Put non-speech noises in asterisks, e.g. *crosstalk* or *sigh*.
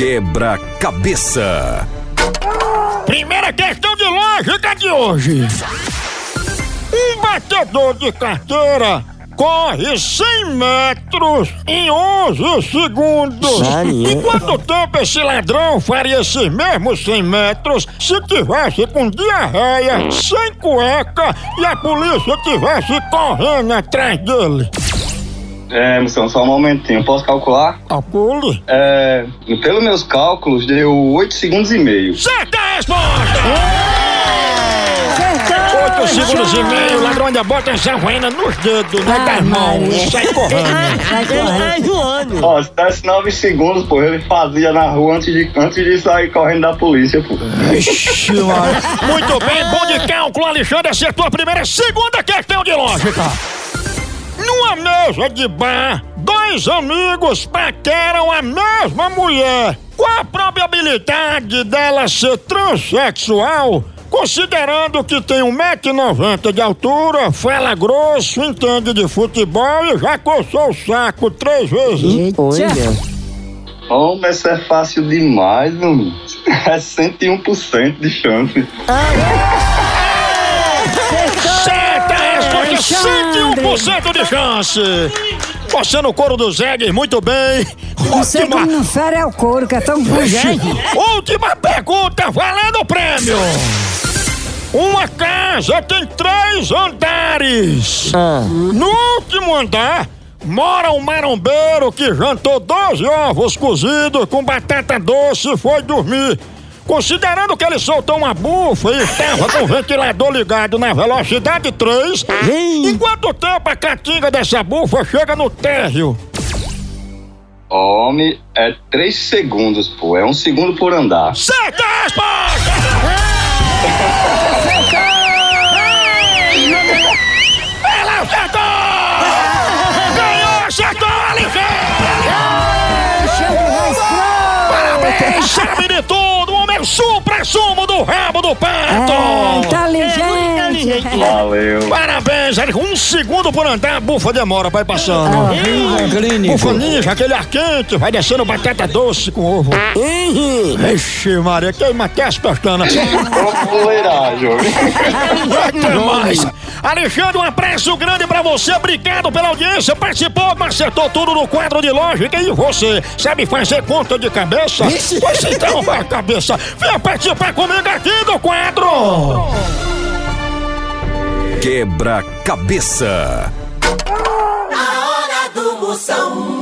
Quebra-cabeça. Primeira questão de lógica de hoje. Um batedor de carteira corre 100 metros em 11 segundos. Em quanto tempo esse ladrão faria esses mesmos 100 metros se tivesse com diarreia, sem cueca e a polícia tivesse correndo atrás dele? É, moção, só um momentinho. Posso calcular? Calcule. É, pelos meus cálculos, deu 8 segundos e meio. Certa resposta! 8 segundos e meio, ladrão ainda bota essa vaina nos dedos, né, Ah, das mãos, sai correndo. Vai correndo. voando. Ó, se desse 9 segundos, pô, ele fazia na rua antes de, antes de sair correndo da polícia, pô. Ixi, Maria. Muito bem, bom de cálculo, Alexandre acertou a primeira. Segunda questão de lógica. Numa mesa de bar, dois amigos paqueram a mesma mulher. Qual a probabilidade dela ser transexual? Considerando que tem 1,90m de altura, fala grosso, entende de futebol e já coçou o saco três vezes. Olha. Homem, isso é fácil demais, mano. *laughs* É 101% de chance. Certa 101% de chance. Você no couro do Zegues, muito bem. Não sei Última, como não fere é o couro, que é tão pujante. última pergunta, valendo o prêmio. Uma casa tem três andares. Ah. No último andar mora um marombeiro que jantou 12 ovos cozidos com batata doce e foi dormir. Considerando que ele soltou uma bufa e estava com o ventilador ligado na velocidade 3, em quanto tempo a catinga dessa bufa chega no térreo? Homem, é 3 segundos, pô. É um segundo por andar. Certa resposta! Ela acertou! Ganhou, acertou, Alexandre! Parabéns, O homem supra-sumo do rabo do pato! É, inteligente. Valeu. Parabéns, Alex. Um segundo por andar, a bufa demora, vai passando. Bufa ninja, aquele ar quente, vai descendo batata doce com ovo. Ixi, Maria, queima até as pestanas. Fuleiragem, homem. Alexandre, um abraço grande pra você. Obrigado pela audiência. Participou, mas acertou tudo no quadro de lógica. E você sabe fazer conta de cabeça? Pois então, vai, cabeça. Vem participar comigo aqui do quadro. Quebra-cabeça. A hora do moção.